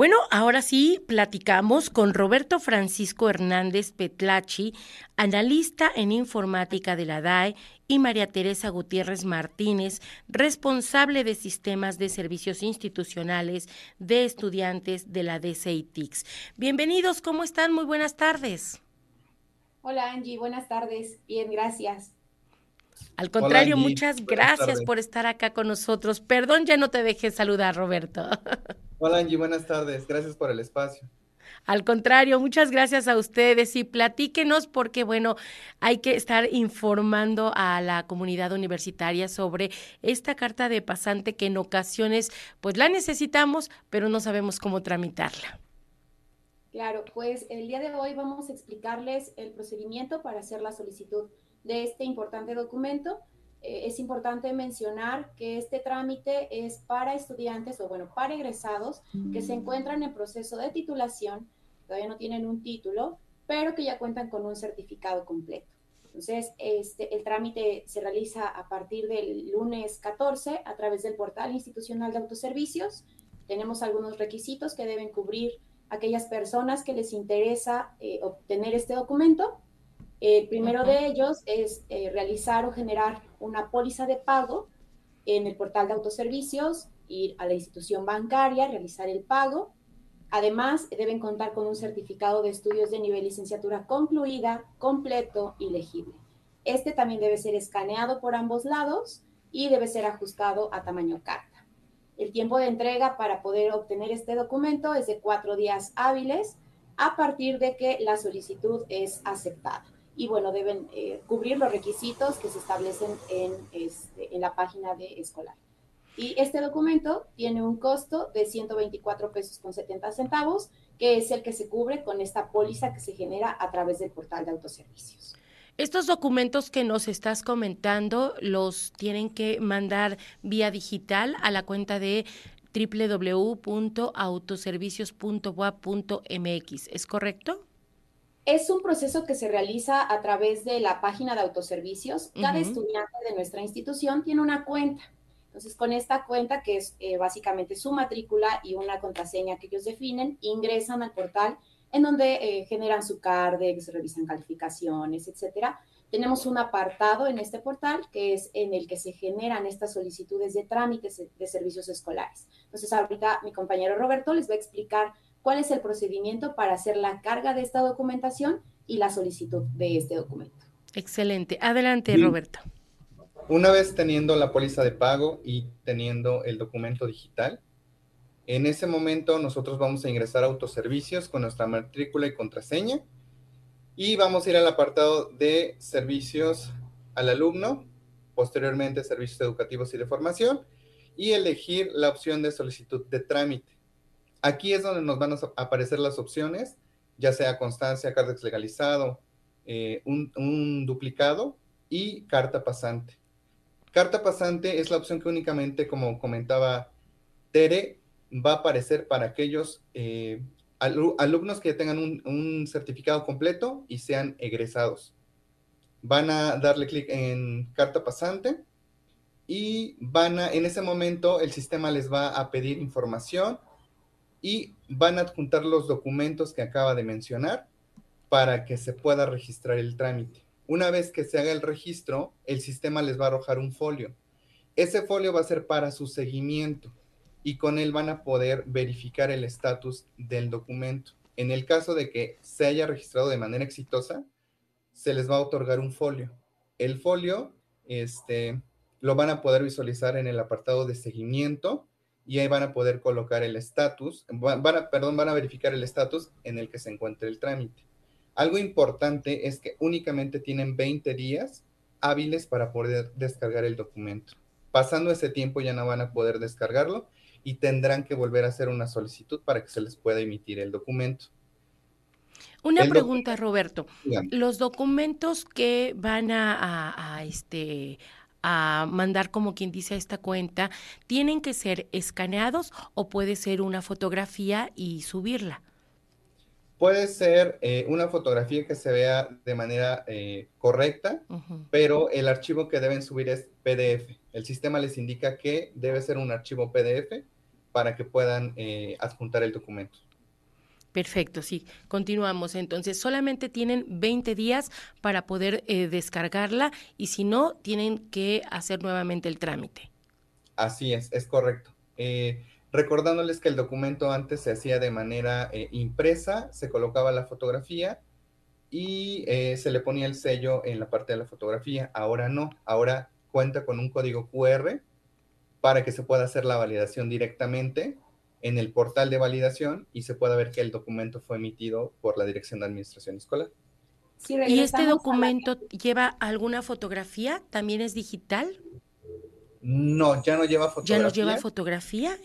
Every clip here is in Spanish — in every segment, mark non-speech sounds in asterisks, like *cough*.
Bueno, ahora sí platicamos con Roberto Francisco Hernández Petlachi, analista en informática de la DAE, y María Teresa Gutiérrez Martínez, responsable de sistemas de servicios institucionales de estudiantes de la DCITIX. Bienvenidos, ¿cómo están? Muy buenas tardes. Hola Angie, buenas tardes. Bien, gracias. Al contrario, muchas gracias por estar acá con nosotros. Perdón, ya no te dejé saludar, Roberto. Hola Angie, buenas tardes. Gracias por el espacio. Al contrario, muchas gracias a ustedes y platíquenos porque, bueno, hay que estar informando a la comunidad universitaria sobre esta carta de pasante que en ocasiones, pues la necesitamos, pero no sabemos cómo tramitarla. Claro, pues el día de hoy vamos a explicarles el procedimiento para hacer la solicitud de este importante documento eh, es importante mencionar que este trámite es para estudiantes o bueno, para egresados que se encuentran en proceso de titulación, todavía no tienen un título, pero que ya cuentan con un certificado completo. Entonces, este, el trámite se realiza a partir del lunes 14 a través del portal institucional de autoservicios. Tenemos algunos requisitos que deben cubrir aquellas personas que les interesa eh, obtener este documento el primero de ellos es eh, realizar o generar una póliza de pago en el portal de autoservicios, ir a la institución bancaria, realizar el pago. Además, deben contar con un certificado de estudios de nivel licenciatura concluida, completo y legible. Este también debe ser escaneado por ambos lados y debe ser ajustado a tamaño carta. El tiempo de entrega para poder obtener este documento es de cuatro días hábiles a partir de que la solicitud es aceptada y bueno, deben eh, cubrir los requisitos que se establecen en, este, en la página de escolar. Y este documento tiene un costo de 124 pesos con 70 centavos, que es el que se cubre con esta póliza que se genera a través del portal de autoservicios. Estos documentos que nos estás comentando los tienen que mandar vía digital a la cuenta de www.autoservicios.boa.mx, ¿es correcto? Es un proceso que se realiza a través de la página de autoservicios. Cada estudiante de nuestra institución tiene una cuenta. Entonces, con esta cuenta, que es eh, básicamente su matrícula y una contraseña que ellos definen, ingresan al portal en donde eh, generan su CARDEX, revisan calificaciones, etcétera. Tenemos un apartado en este portal que es en el que se generan estas solicitudes de trámites de servicios escolares. Entonces, ahorita mi compañero Roberto les va a explicar cuál es el procedimiento para hacer la carga de esta documentación y la solicitud de este documento. Excelente. Adelante, Roberto. Una vez teniendo la póliza de pago y teniendo el documento digital, en ese momento nosotros vamos a ingresar a autoservicios con nuestra matrícula y contraseña y vamos a ir al apartado de servicios al alumno, posteriormente servicios educativos y de formación y elegir la opción de solicitud de trámite. Aquí es donde nos van a aparecer las opciones, ya sea constancia, cardex legalizado, eh, un, duplicado y carta pasante. Carta pasante es la opción que únicamente, como comentaba Tere, va a aparecer para aquellos eh, alumnos que tengan un, certificado completo y sean egresados. Van a darle clic en carta pasante y van a, en ese momento el sistema les va a pedir información y van a adjuntar los documentos que acaba de mencionar para que se pueda registrar el trámite. Una vez que se haga el registro, el sistema les va a arrojar un folio. Ese folio va a ser para su seguimiento y con él van a poder verificar el estatus del documento. En el caso de que se haya registrado de manera exitosa, se les va a otorgar un folio. El folio este, lo van a poder visualizar en el apartado de seguimiento y ahí van a poder colocar el estatus, van a, perdón, van a verificar el estatus en el que se encuentre el trámite. Algo importante es que únicamente tienen 20 días hábiles para poder descargar el documento. Pasando ese tiempo ya no van a poder descargarlo y tendrán que volver a hacer una solicitud para que se les pueda emitir el documento. Una pregunta, Roberto. Los documentos que van a, a, este, a mandar como quien dice a esta cuenta, ¿tienen que ser escaneados o puede ser una fotografía y subirla? Puede ser eh, una fotografía que se vea de manera eh, correcta, pero el archivo que deben subir es PDF. El sistema les indica que debe ser un archivo PDF para que puedan eh, adjuntar el documento. Perfecto, sí. Continuamos. Entonces, solamente tienen 20 días para poder eh, descargarla y si no, tienen que hacer nuevamente el trámite. Así es, es correcto. Eh, recordándoles que el documento antes se hacía de manera eh, impresa, se colocaba la fotografía y se le ponía el sello en la parte de la fotografía. Ahora no, ahora cuenta con un código QR para que se pueda hacer la validación directamente en el portal de validación y se pueda ver que el documento fue emitido por la Dirección de Administración Escolar. ¿Y este documento lleva alguna fotografía? ¿También es digital? No, ya no lleva fotografía. ¿Ya no lleva fotografía?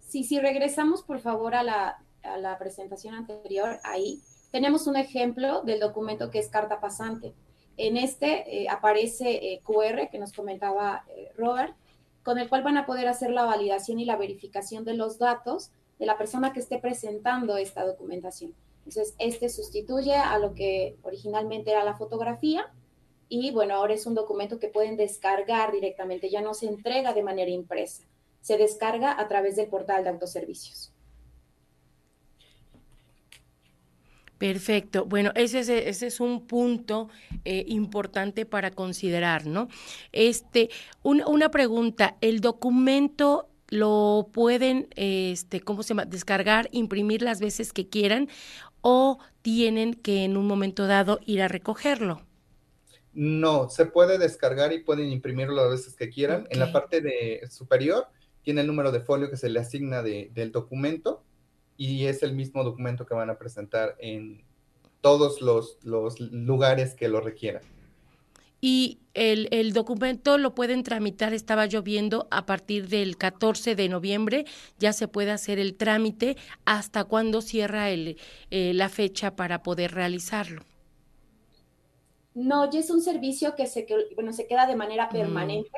Sí, si regresamos por favor a la, a la presentación anterior, ahí tenemos un ejemplo del documento que es carta pasante. En este eh, aparece eh, QR que nos comentaba eh, Robert con el cual van a poder hacer la validación y la verificación de los datos de la persona que esté presentando esta documentación. Entonces, este sustituye a lo que originalmente era la fotografía y bueno, ahora es un documento que pueden descargar directamente, ya no se entrega de manera impresa, se descarga a través del portal de autoservicios. Perfecto. Bueno, ese es, ese es un punto eh, importante para considerar, ¿no? Este, una pregunta, ¿el documento lo pueden, este, ¿cómo se llama? Descargar, imprimir las veces que quieran o tienen que en un momento dado ir a recogerlo? No, se puede descargar y pueden imprimirlo las veces que quieran. En la parte de superior tiene el número de folio que se le asigna del documento y es el mismo documento que van a presentar en todos los, lugares que lo requieran. Y el, documento lo pueden tramitar, estaba yo viendo, a partir del 14 de noviembre ya se puede hacer el trámite. ¿Hasta cuándo cierra el, eh, la fecha para poder realizarlo? No, ya es un servicio que se, bueno, se queda de manera mm. permanente.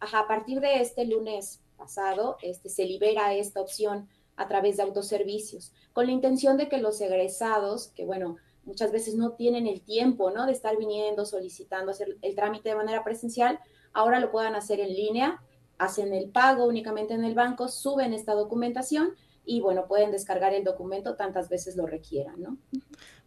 Ajá, a partir de este lunes pasado este, se libera esta opción a través de autoservicios, con la intención de que los egresados, que bueno, muchas veces no tienen el tiempo, ¿no? De estar viniendo, solicitando, hacer el trámite de manera presencial, ahora lo puedan hacer en línea, hacen el pago únicamente en el banco, suben esta documentación y bueno, pueden descargar el documento tantas veces lo requieran, ¿no?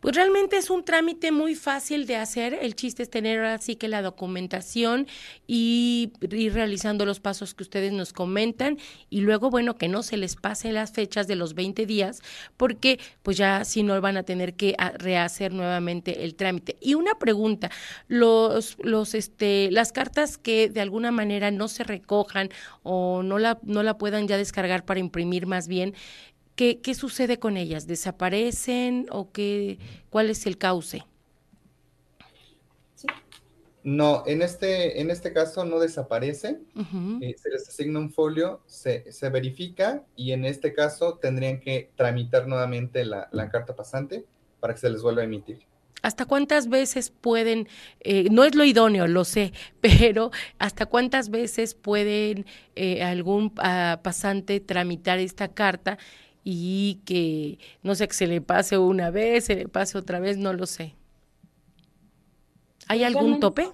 Pues realmente es un trámite muy fácil de hacer. El chiste es tener así que la documentación y ir realizando los pasos que ustedes nos comentan y luego, bueno, que no se les pase las fechas de los 20 días porque pues ya si no van a tener que ah, rehacer nuevamente el trámite. Y una pregunta, los los este las cartas que de alguna manera no se recojan o no la no la puedan ya descargar para imprimir más bien, ¿Qué, sucede con ellas? ¿Desaparecen o qué, cuál es el cauce? No, en este, en este caso no desaparece, eh, se les asigna un folio, se, verifica y en este caso tendrían que tramitar nuevamente la, carta pasante para que se les vuelva a emitir. ¿Hasta cuántas veces pueden, eh, no es lo idóneo, lo sé, *laughs* pero hasta cuántas veces pueden eh, algún ah, pasante tramitar esta carta y que no sé que se le pase una vez, se le pase otra vez, no lo sé. ¿Hay algún tope?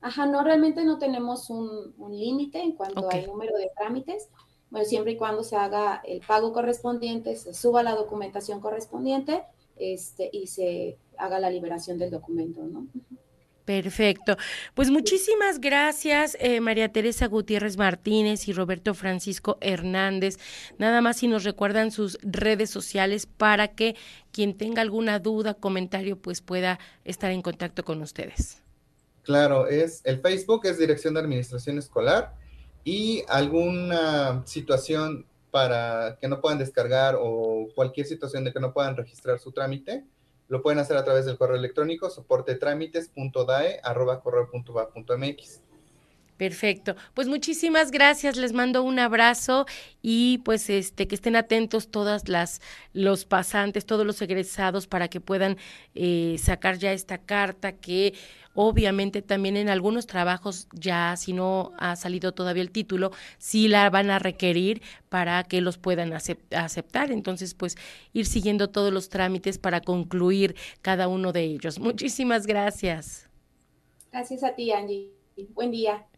Ajá, no, realmente no tenemos un, límite en cuanto al número de trámites. Bueno, siempre y cuando se haga el pago correspondiente, se suba la documentación correspondiente este, y se haga la liberación del documento, ¿no? Perfecto. Pues muchísimas gracias, eh, María Teresa Gutiérrez Martínez y Roberto Francisco Hernández. Nada más si nos recuerdan sus redes sociales para que quien tenga alguna duda, comentario, pues pueda estar en contacto con ustedes. Claro, es el Facebook es Dirección de Administración Escolar y alguna situación para que no puedan descargar o cualquier situación de que no puedan registrar su trámite lo pueden hacer a través del correo electrónico soportetrámites.dae.correo.va.mx. Perfecto. Pues muchísimas gracias, les mando un abrazo y pues este que estén atentos todas las los pasantes, todos los egresados para que puedan eh, sacar ya esta carta que Obviamente también en algunos trabajos ya si no ha salido todavía el título, sí la van a requerir para que los puedan aceptar. Entonces, pues ir siguiendo todos los trámites para concluir cada uno de ellos. Muchísimas gracias. Gracias a ti, Angie. Buen día.